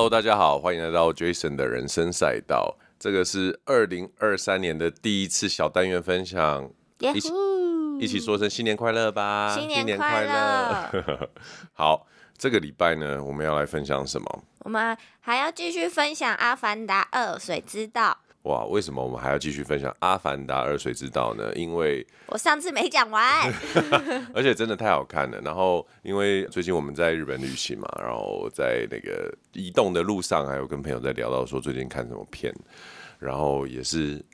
Hello，大家好，欢迎来到 Jason 的人生赛道。这个是二零二三年的第一次小单元分享，一起一起说声新年快乐吧！新年快乐！好，这个礼拜呢，我们要来分享什么？我们还要继续分享《阿凡达二：水之道》。哇，为什么我们还要继续分享《阿凡达二：水之道》呢？因为我上次没讲完，而且真的太好看了。然后，因为最近我们在日本旅行嘛，然后在那个移动的路上，还有跟朋友在聊到说最近看什么片，然后也是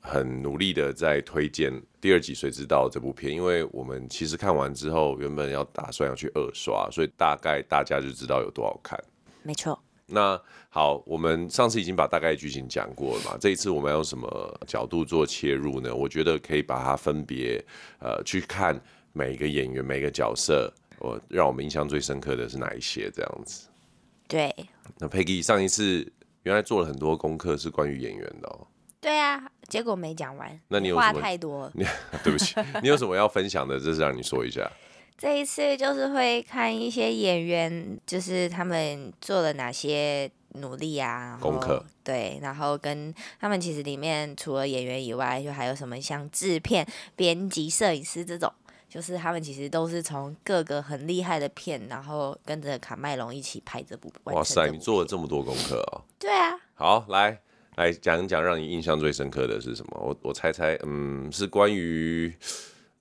很努力的在推荐第二集《水之道》这部片，因为我们其实看完之后，原本要打算要去二刷，所以大概大家就知道有多好看。没错。那好，我们上次已经把大概剧情讲过了嘛，这一次我们要用什么角度做切入呢？我觉得可以把它分别呃去看每一个演员、每个角色，我让我们印象最深刻的是哪一些这样子。对。那 Peggy 上一次原来做了很多功课是关于演员的哦。对啊，结果没讲完。那你有话太多了。对不起，你有什么要分享的？这是让你说一下。这一次就是会看一些演员，就是他们做了哪些努力啊，功课。对，然后跟他们其实里面除了演员以外，就还有什么像制片、编辑、摄影师这种，就是他们其实都是从各个很厉害的片，然后跟着卡麦隆一起拍这部。哇塞，你做了这么多功课哦。对啊。好，来来讲一讲让你印象最深刻的是什么？我我猜猜，嗯，是关于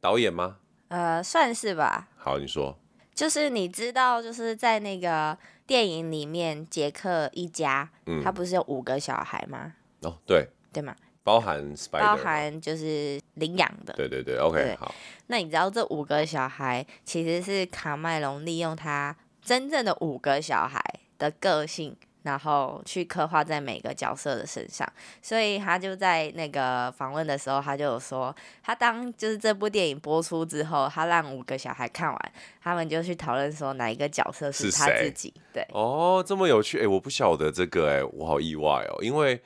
导演吗？呃，算是吧。好，你说。就是你知道，就是在那个电影里面，杰克一家，嗯，他不是有五个小孩吗？哦，对。对吗？包含 Spider，包含就是领养的。对对对，OK，对好。那你知道这五个小孩其实是卡麦隆利用他真正的五个小孩的个性。然后去刻画在每个角色的身上，所以他就在那个访问的时候，他就有说，他当就是这部电影播出之后，他让五个小孩看完，他们就去讨论说哪一个角色是他自己。对，哦，这么有趣，哎，我不晓得这个，哎，我好意外哦，因为。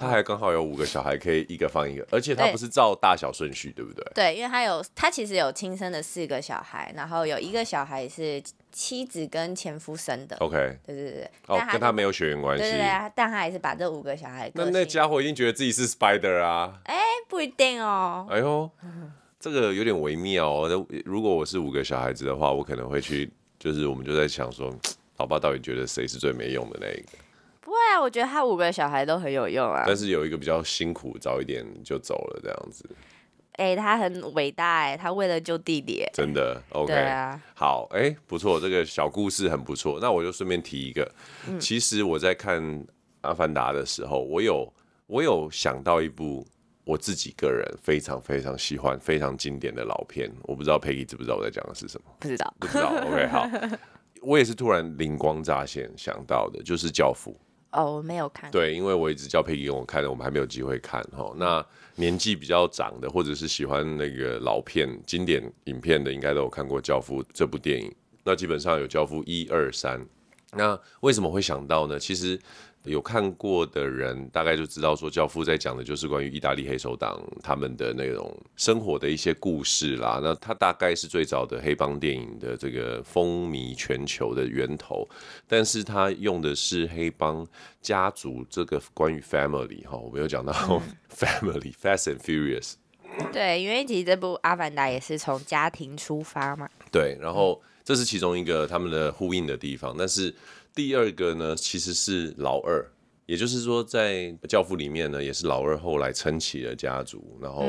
他还刚好有五个小孩，可以一个放一个，而且他不是照大小顺序，对，不对？对，因为他有，他其实有亲生的四个小孩，然后有一个小孩是妻子跟前夫生的。OK，对对对，哦，跟他没有血缘关系。对对对，但他还是把这五个小孩。那那家伙一定觉得自己是 Spider 啊？哎，不一定哦。哎呦，这个有点微妙哦。如果我是五个小孩子的话，我可能会去，就是我们就在想说，老爸到底觉得谁是最没用的那一个？不会啊，我觉得他五个小孩都很有用啊。但是有一个比较辛苦，早一点就走了这样子。哎、欸，他很伟大哎，他为了救弟弟。真的，OK，啊、好，哎、欸，不错，这个小故事很不错。那我就顺便提一个，嗯、其实我在看《阿凡达》的时候，我有我有想到一部我自己个人非常非常喜欢、非常经典的老片。我不知道 Peggy 知不知道我在讲的是什么？不知道，不知道。OK，好，我也是突然灵光乍现想到的，就是《教父》。哦，我没有看。对，因为我一直叫佩奇给我看的，我们还没有机会看哈。那年纪比较长的，或者是喜欢那个老片、经典影片的，应该都有看过《教父》这部电影。那基本上有《教父》一二三。那为什么会想到呢？其实。有看过的人大概就知道，说《教父》在讲的就是关于意大利黑手党他们的那种生活的一些故事啦。那他大概是最早的黑帮电影的这个风靡全球的源头，但是他用的是黑帮家族这个关于 family 哈，我没有讲到 family Fast and Furious。对，因为其实这部《阿凡达》也是从家庭出发嘛。对，然后这是其中一个他们的呼应的地方，但是。第二个呢，其实是老二，也就是说，在《教父》里面呢，也是老二后来撑起了家族，然后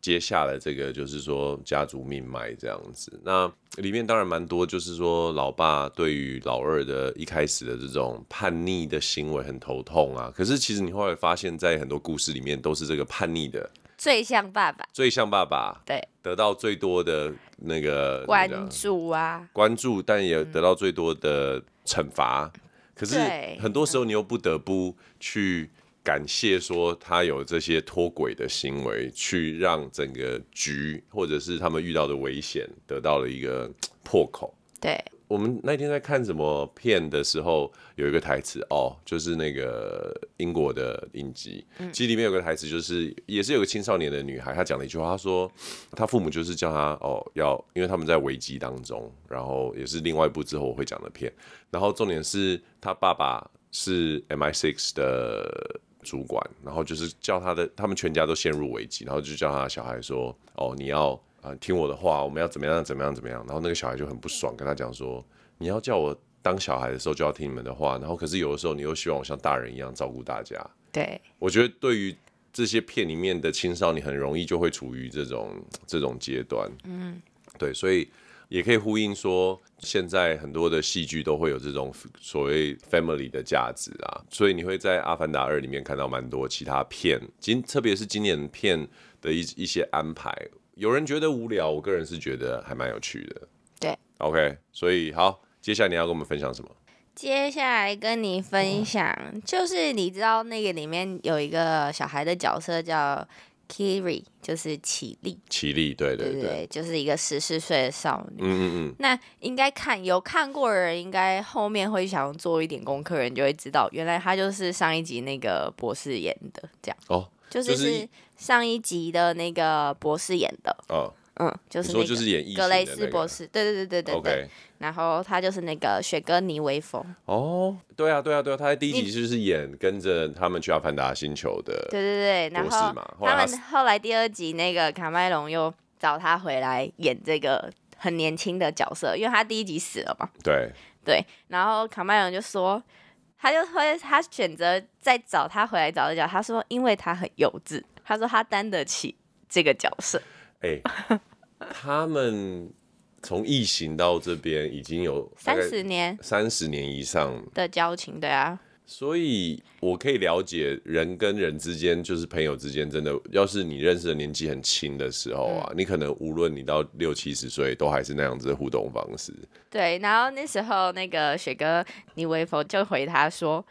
接下了这个就是说家族命脉这样子。那里面当然蛮多，就是说老爸对于老二的一开始的这种叛逆的行为很头痛啊。可是其实你后来发现，在很多故事里面都是这个叛逆的最像爸爸，最像爸爸，对，得到最多的那个关注啊，关注，但也得到最多的。惩罚，可是很多时候你又不得不去感谢，说他有这些脱轨的行为，去让整个局或者是他们遇到的危险得到了一个 破口。对。我们那天在看什么片的时候，有一个台词哦，就是那个英国的影集，其实里面有个台词，就是也是有个青少年的女孩，她讲了一句话，她说她父母就是叫她哦要，因为他们在危机当中，然后也是另外一部之后我会讲的片，然后重点是她爸爸是 MI6 的主管，然后就是叫他的，他们全家都陷入危机，然后就叫他的小孩说：“哦，你要啊、呃、听我的话，我们要怎么样怎么样怎么样。”然后那个小孩就很不爽，跟他讲说：“你要叫我当小孩的时候就要听你们的话，然后可是有的时候你又希望我像大人一样照顾大家。”对，我觉得对于这些片里面的青少年，很容易就会处于这种这种阶段。嗯，对，所以。也可以呼应说，现在很多的戏剧都会有这种所谓 family 的价值啊，所以你会在《阿凡达二》里面看到蛮多其他片，今特别是今年片的一一些安排，有人觉得无聊，我个人是觉得还蛮有趣的。对，OK，所以好，接下来你要跟我们分享什么？接下来跟你分享，就是你知道那个里面有一个小孩的角色叫。Kiri 就是綺丽，綺丽，对对对，对，就是一个十四岁的少女。嗯嗯嗯。那应该看有看过的人，应该后面会想做一点功课，人就会知道，原来他就是上一集那个博士演的，这样。哦。就是是上一集的那个博士演的。哦。嗯，就是说就是演格雷斯博士，对对对对对对。Okay. 然后他就是那个雪哥尼威风。哦，对啊对啊对啊，他在第一集就是演跟着他们去阿凡达星球的。对对对，然后他们后来第二集那个卡麦隆又找他回来演这个很年轻的角色，因为他第一集死了嘛。对对，然后卡麦隆就说，他就会他选择再找他回来找的角，他说因为他很幼稚，他说他担得起这个角色。哎、欸，他们从异形到这边已经有三十年，三十年以上的交情，对啊。所以我可以了解人跟人之间，就是朋友之间，真的，要是你认识的年纪很轻的时候啊，嗯、你可能无论你到六七十岁，都还是那样子的互动方式。对，然后那时候那个雪哥，你微博就回他说。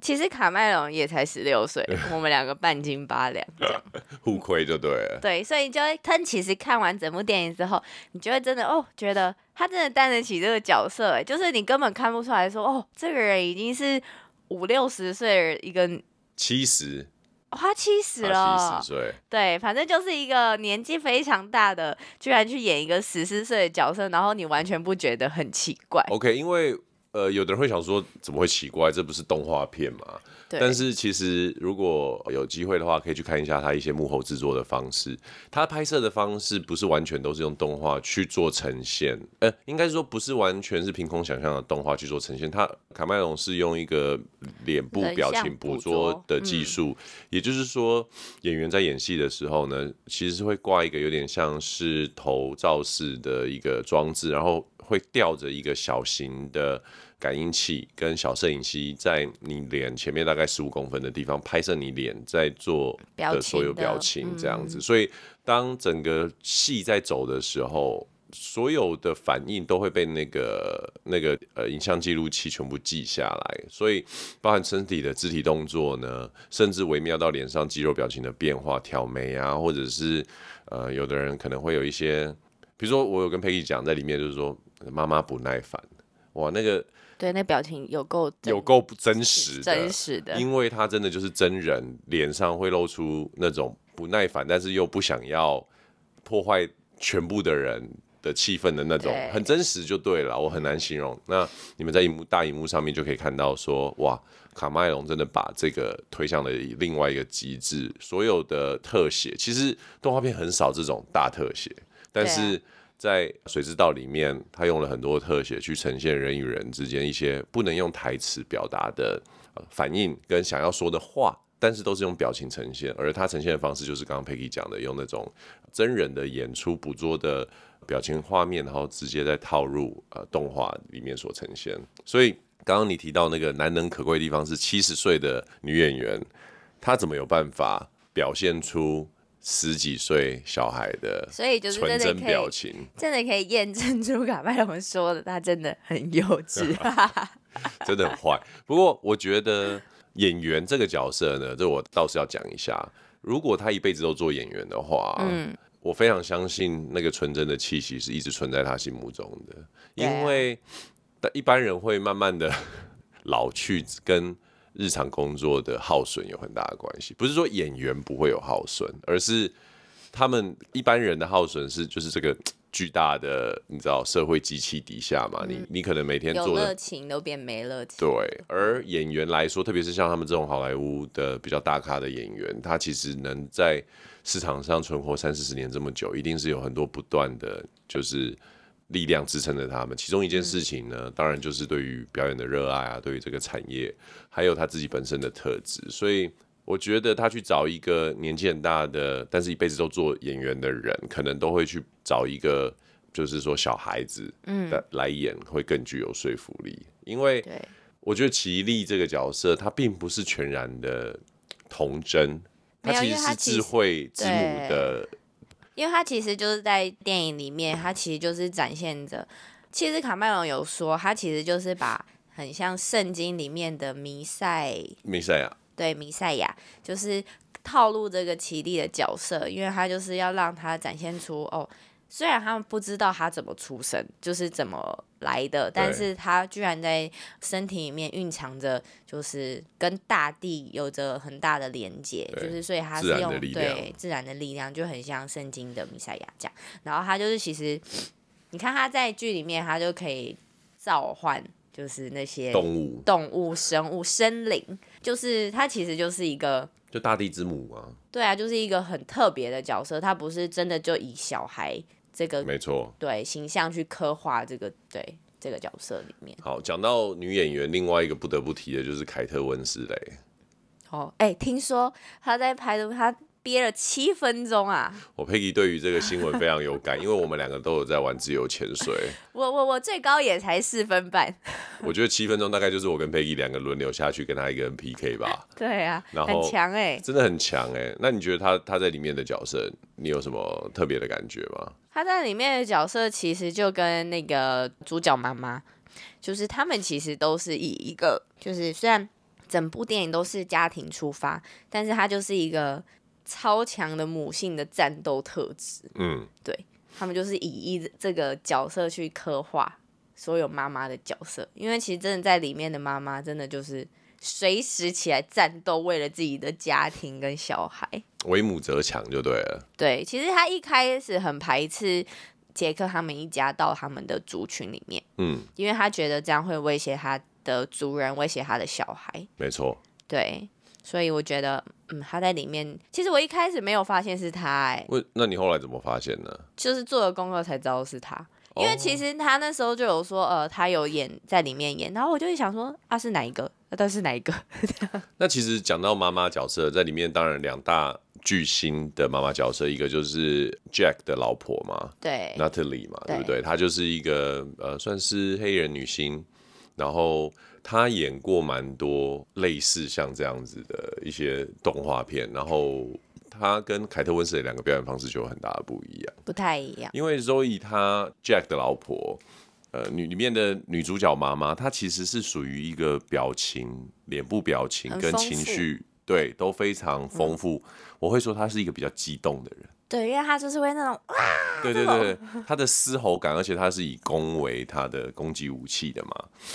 其实卡麦隆也才十六岁，我们两个半斤八两这样，互亏就对了。对，所以就会，他其实看完整部电影之后，你就会真的哦，觉得他真的担得起这个角色，哎，就是你根本看不出来说，哦，这个人已经是五六十岁一个七十，哦，他七十了，七十岁，对，反正就是一个年纪非常大的，居然去演一个十四岁的角色，然后你完全不觉得很奇怪。OK，因为。呃，有的人会想说，怎么会奇怪？这不是动画片吗？但是其实如果有机会的话，可以去看一下他一些幕后制作的方式。他拍摄的方式不是完全都是用动画去做呈现，呃，应该说不是完全是凭空想象的动画去做呈现。他卡麦隆是用一个脸部表情捕捉的技术，嗯，也就是说，演员在演戏的时候呢，其实是会挂一个有点像是头罩式的一个装置，然后。会吊着一个小型的感应器跟小摄影机，在你脸前面大概十五公分的地方拍摄你脸在做的所有表情，这样子。所以当整个戏在走的时候，所有的反应都会被那个那个呃影像记录器全部记下来。所以包含身体的肢体动作呢，甚至微妙到脸上肌肉表情的变化、挑眉啊，或者是呃有的人可能会有一些，比如说我有跟佩奇讲在里面，就是说。妈妈不耐烦，哇，那个对，那表情有够有够不真实的，真实的，因为他真的就是真人，脸上会露出那种不耐烦，但是又不想要破坏全部的人的气氛的那种，很真实就对了，我很难形容。那你们在荧幕大荧幕上面就可以看到说，哇，卡麦隆真的把这个推向了另外一个极致，所有的特写，其实动画片很少这种大特写，但是。在《水之道》里面，他用了很多特写去呈现人与人之间一些不能用台词表达的反应跟想要说的话，但是都是用表情呈现。而他呈现的方式就是刚刚 Peggy 讲的，用那种真人的演出捕捉的表情画面，然后直接再套入呃动画里面所呈现。所以刚刚你提到那个难能可贵的地方是七十岁的女演员，她怎么有办法表现出？十几岁小孩的，所以就是纯真表情，真的可以验证出卡麦隆说的，他真的很幼稚，真的很坏。不过我觉得演员这个角色呢，这我倒是要讲一下。如果他一辈子都做演员的话，嗯，我非常相信那个纯真的气息是一直存在他心目中的，因为一般人会慢慢的 老去跟。日常工作的耗损有很大的关系，不是说演员不会有耗损，而是他们一般人的耗损是就是这个巨大的你知道社会机器底下嘛，嗯、你你可能每天做的热情都变没热情。对，而演员来说，特别是像他们这种好莱坞的比较大咖的演员，他其实能在市场上存活三四十年这么久，一定是有很多不断的就是力量支撑着他们。其中一件事情呢，嗯、当然就是对于表演的热爱啊，对于这个产业，还有他自己本身的特质，所以。我觉得他去找一个年纪很大的，但是一辈子都做演员的人，可能都会去找一个，就是说小孩子嗯来演，会更具有说服力。嗯、因为我觉得奇力这个角色，他并不是全然的童真，他其实是智慧之母的。因为他其实就是在电影里面，他其实就是展现着，其实卡麦隆有说，他其实就是把很像圣经里面的弥赛弥赛亚。对，弥赛亚就是套路这个奇力的角色，因为他就是要让他展现出哦，虽然他们不知道他怎么出生，就是怎么来的，但是他居然在身体里面蕴藏着，就是跟大地有着很大的连接，就是所以他是用自对自然的力量，就很像圣经的弥赛亚这样。然后他就是其实，你看他在剧里面，他就可以召唤。就是那些动物、动物、生物、生灵，就是他其实就是一个，就大地之母啊。对啊，就是一个很特别的角色，他不是真的就以小孩这个没错，对形象去刻画这个对这个角色里面。好，讲到女演员，另外一个不得不提的就是凯特温斯雷。哦，哎、欸，听说她在拍的她。憋了七分钟啊！我佩奇对于这个新闻非常有感，因为我们两个都有在玩自由潜水。我我我最高也才四分半。我觉得七分钟大概就是我跟佩奇两个轮流下去跟他一个人 PK 吧。对啊，然后很强哎、欸，真的很强哎、欸。那你觉得他他在里面的角色，你有什么特别的感觉吗？他在里面的角色其实就跟那个主角妈妈，就是他们其实都是以一个，就是虽然整部电影都是家庭出发，但是他就是一个。超强的母性的战斗特质，嗯，对，他们就是以一这个角色去刻画所有妈妈的角色，因为其实真的在里面的妈妈，真的就是随时起来战斗，为了自己的家庭跟小孩，为母则强就对了。对，其实他一开始很排斥杰克他们一家到他们的族群里面，嗯，因为他觉得这样会威胁他的族人，威胁他的小孩。没错，对。所以我觉得，嗯，他在里面，其实我一开始没有发现是他，哎，喂，那你后来怎么发现呢？就是做了功课才知道是他，因为其实他那时候就有说，呃，他有演在里面演，然后我就会想说，啊，是哪一个？那是哪一个？那其实讲到妈妈角色，在里面当然两大巨星的妈妈角色，一个就是 Jack 的老婆嘛，对，Natalie 嘛，对不对？她就是一个呃，算是黑人女星，然后。他演过蛮多类似像这样子的一些动画片，然后他跟凯特温斯的两个表演方式就有很大的不一样，不太一样。因为 Zoe 她 Jack 的老婆，呃，女里面的女主角妈妈，她其实是属于一个表情、脸部表情跟情绪，对，都非常丰富。嗯。我会说她是一个比较激动的人。对，因为他就是会那种哇，对对对，他的嘶吼感，而且他是以弓为他的攻击武器的嘛。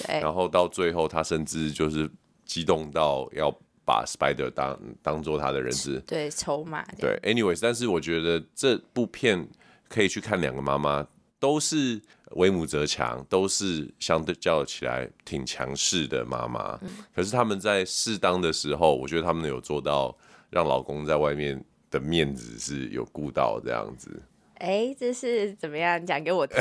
对。然后到最后，他甚至就是激动到要把 Spider 当当做他的人质，对，筹码。对，anyways，但是我觉得这部片可以去看两个妈妈，都是为母则强，都是相对较起来挺强势的妈妈。嗯。可是他们在适当的时候，我觉得他们有做到让老公在外面。的面子是有顾到这样子，哎、欸，这是怎么样讲给我听？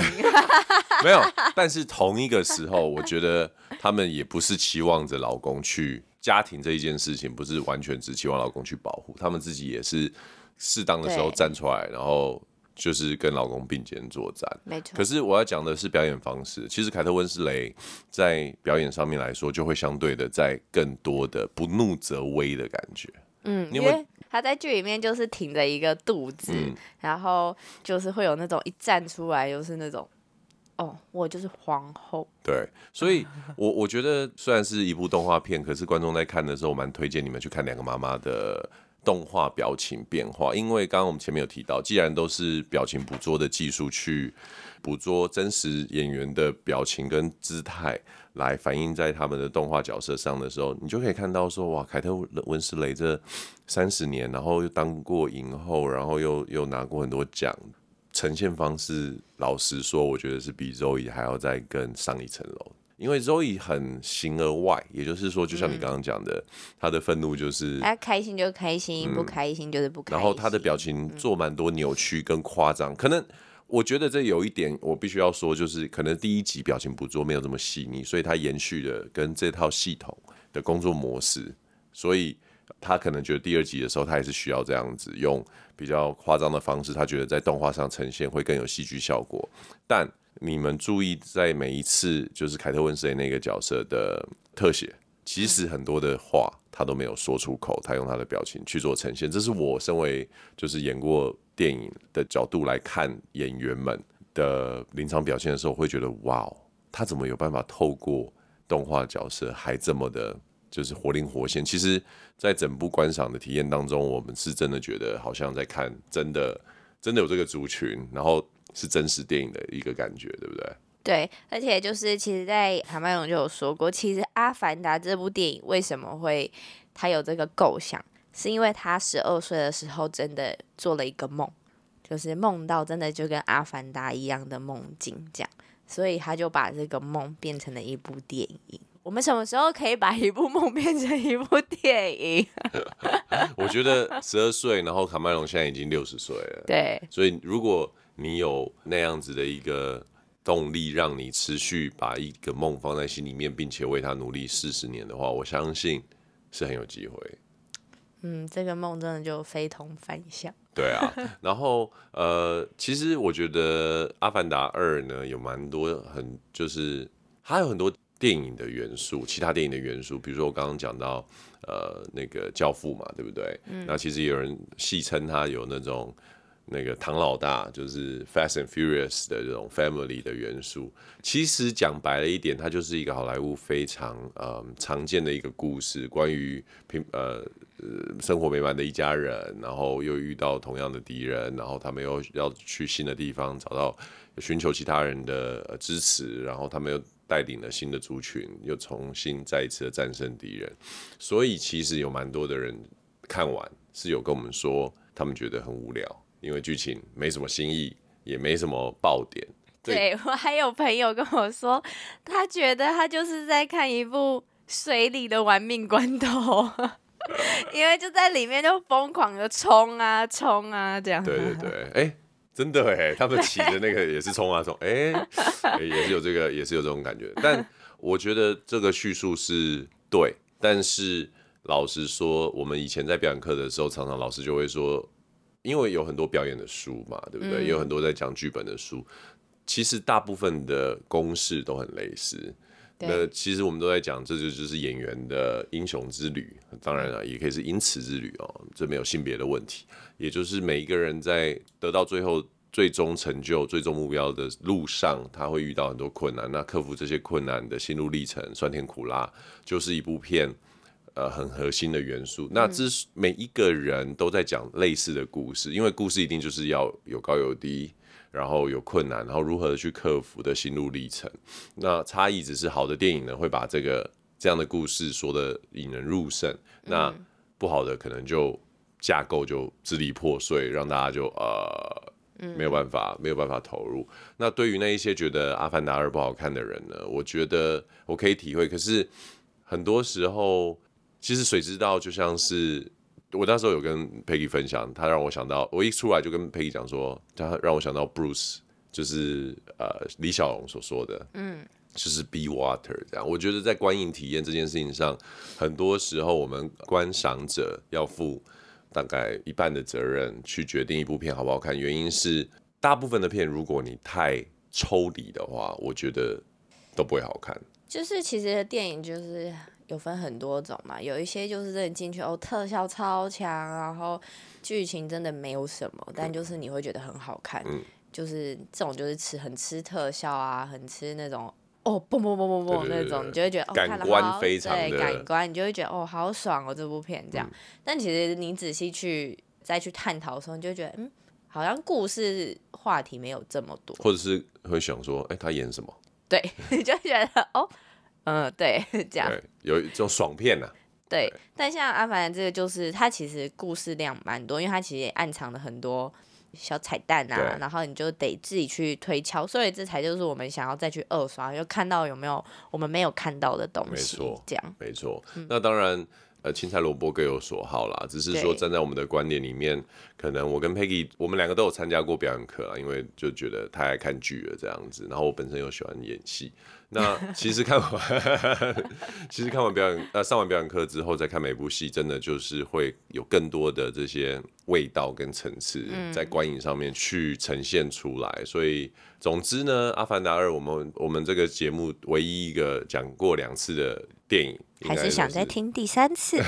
没有，但是同一个时候，我觉得他们也不是期望着老公去家庭这一件事情，不是完全只期望老公去保护，他们自己也是适当的时候站出来，然后就是跟老公并肩作战。没错。可是我要讲的是表演方式，其实凯特温斯雷在表演上面来说，就会相对的在更多的不怒则威的感觉。嗯，因为他在剧里面就是挺着一个肚子，嗯，然后就是会有那种一站出来就是那种，哦，我就是皇后。对，所以我我觉得虽然是一部动画片，可是观众在看的时候，我蛮推荐你们去看两个妈妈的动画表情变化，因为刚刚我们前面有提到，既然都是表情捕捉的技术去捕捉真实演员的表情跟姿态。来反映在他们的动画角色上的时候，你就可以看到说，哇，凯特温斯雷这三十年，然后又当过影后，然后又又拿过很多奖，呈现方式，老实说，我觉得是比 Zoe 还要再更上一层楼。因为 Zoe 很形而外，也就是说，就像你刚刚讲的，他、的愤怒就是他开心就开心，不开心就是不开心。然后他的表情做蛮多扭曲跟夸张，可能我觉得这有一点我必须要说，就是可能第一集表情捕捉没有这么细腻，所以他延续了跟这套系统的工作模式，所以。他可能觉得第二集的时候，他也是需要这样子用比较夸张的方式，他觉得在动画上呈现会更有戏剧效果。但你们注意，在每一次就是凯特温斯那个角色的特写，其实很多的话他都没有说出口，他用他的表情去做呈现。这是我身为就是演过电影的角度来看演员们的临场表现的时候，会觉得哇，他怎么有办法透过动画角色还这么的。就是活灵活现。其实，在整部观赏的体验当中，我们是真的觉得好像在看真的，真的有这个族群，然后是真实电影的一个感觉，对不对？对，而且就是其实，在卡麦隆就有说过，其实《阿凡达》这部电影为什么会他有这个构想，是因为他十二岁的时候真的做了一个梦，就是梦到真的就跟《阿凡达》一样的梦境这样，所以他就把这个梦变成了一部电影。我们什么时候可以把一部梦变成一部电影？我觉得十二岁，然后卡麦隆现在已经六十岁了。对，所以如果你有那样子的一个动力，让你持续把一个梦放在心里面，并且为他努力四十年的话，我相信是很有机会。嗯，这个梦真的就非同凡响。对啊，然后呃，其实我觉得《阿凡达二》呢，有蛮多很就是还有很多。电影的元素，其他电影的元素，比如说我刚刚讲到，呃，那个教父嘛，对不对？嗯。那其实有人戏称它有那种那个唐老大，就是 Fast and Furious 的这种 family 的元素。其实讲白了一点，它就是一个好莱坞非常呃常见的一个故事，关于平呃生活美满的一家人，然后又遇到同样的敌人，然后他们又要去新的地方找到寻求其他人的支持，然后他们又。带领了新的族群，又重新再一次的战胜敌人，所以其实有蛮多的人看完是有跟我们说，他们觉得很无聊，因为剧情没什么新意，也没什么爆点。对，对，我还有朋友跟我说，他觉得他就是在看一部水里的玩命关头，因为就在里面就疯狂的冲啊冲啊这样。对对对，哎、欸。真的哎，他们骑的那个也是冲啊冲，哎、欸，也是有这个，也是有这种感觉。但我觉得这个叙述是对，但是老实说，我们以前在表演课的时候，常常老师就会说，因为有很多表演的书嘛，对不对？嗯、也有很多在讲剧本的书，其实大部分的公式都很类似。那其实我们都在讲，这就就是演员的英雄之旅。当然了，也可以是因此之旅哦，这没有性别的问题。也就是每一个人在得到最后最终成就、最终目标的路上，他会遇到很多困难。那克服这些困难的心路历程，酸甜苦辣，就是一部片呃很核心的元素。那这是每一个人都在讲类似的故事，因为故事一定就是要有高有低。然后有困难，然后如何去克服的心路历程。那差异只是好的电影呢，会把这个这样的故事说的引人入胜。那不好的可能就架构就支离破碎，让大家就呃没有办法没有办法投入。那对于那一些觉得《阿凡达二》不好看的人呢，我觉得我可以体会。可是很多时候，其实谁知道就像是。我那时候有跟 Peggy 分享，他让我想到，我一出来就跟 Peggy 讲说，他让我想到 Bruce，就是呃李小龙所说的，嗯，就是 Be Water 这样。我觉得在观影体验这件事情上，很多时候我们观赏者要负大概一半的责任去决定一部片好不好看。原因是大部分的片，如果你太抽离的话，我觉得都不会好看。就是其实电影就是。有分很多种嘛，有一些就是真的进去哦，特效超强，然后剧情真的没有什么，但就是你会觉得很好看，嗯、就是这种就是吃很吃特效啊，很吃那种哦，嘣嘣嘣嘣嘣那种，你就会觉得哦，感官非常的对感官，你就会觉得哦，好爽哦，这部片这样。嗯、但其实你仔细去再去探讨的时候，你就会觉得嗯，好像故事话题没有这么多，或者是会想说，哎、欸，他演什么？对，你 就觉得哦。嗯，对，这样对有一种爽片呐、啊。对，对但像阿凡达这个，就是它其实故事量蛮多，因为它其实也暗藏了很多小彩蛋啊，然后你就得自己去推敲，所以这才就是我们想要再去二刷，就看到有没有我们没有看到的东西，没错这样没错。那当然。呃，青菜萝卜各有所好啦，只是说站在我们的观点里面，可能我跟 Peggy，我们两个都有参加过表演课啊，因为就觉得太爱看剧了这样子，然后我本身又喜欢演戏，那 其实看完，其实看完表演，呃，上完表演课之后再看每部戏，真的就是会有更多的这些味道跟层次在观影上面去呈现出来，所以总之呢，《阿凡达二》我们我们这个节目唯一一个讲过两次的电影。还是想再听第三次，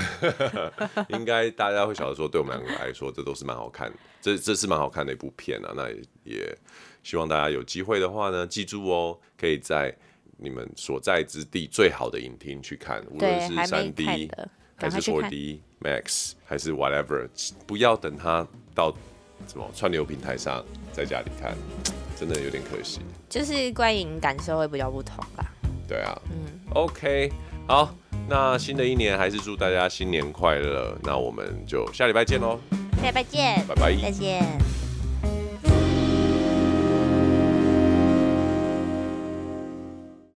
应该大家会晓得说，对我们两个来说，这都是蛮好看的，这这是蛮好看的一部片啊。那也，也希望大家有机会的话呢，记住哦，可以在你们所在之地最好的影厅去看，无论是三 D 还是 4D Max 还是 whatever，不要等它到什么串流平台上在家里看，真的有点可惜。就是观影感受会比较不同吧？对啊，嗯，OK，好。那新的一年还是祝大家新年快乐。那我们就下礼拜见喽！下礼拜见，拜拜，再见。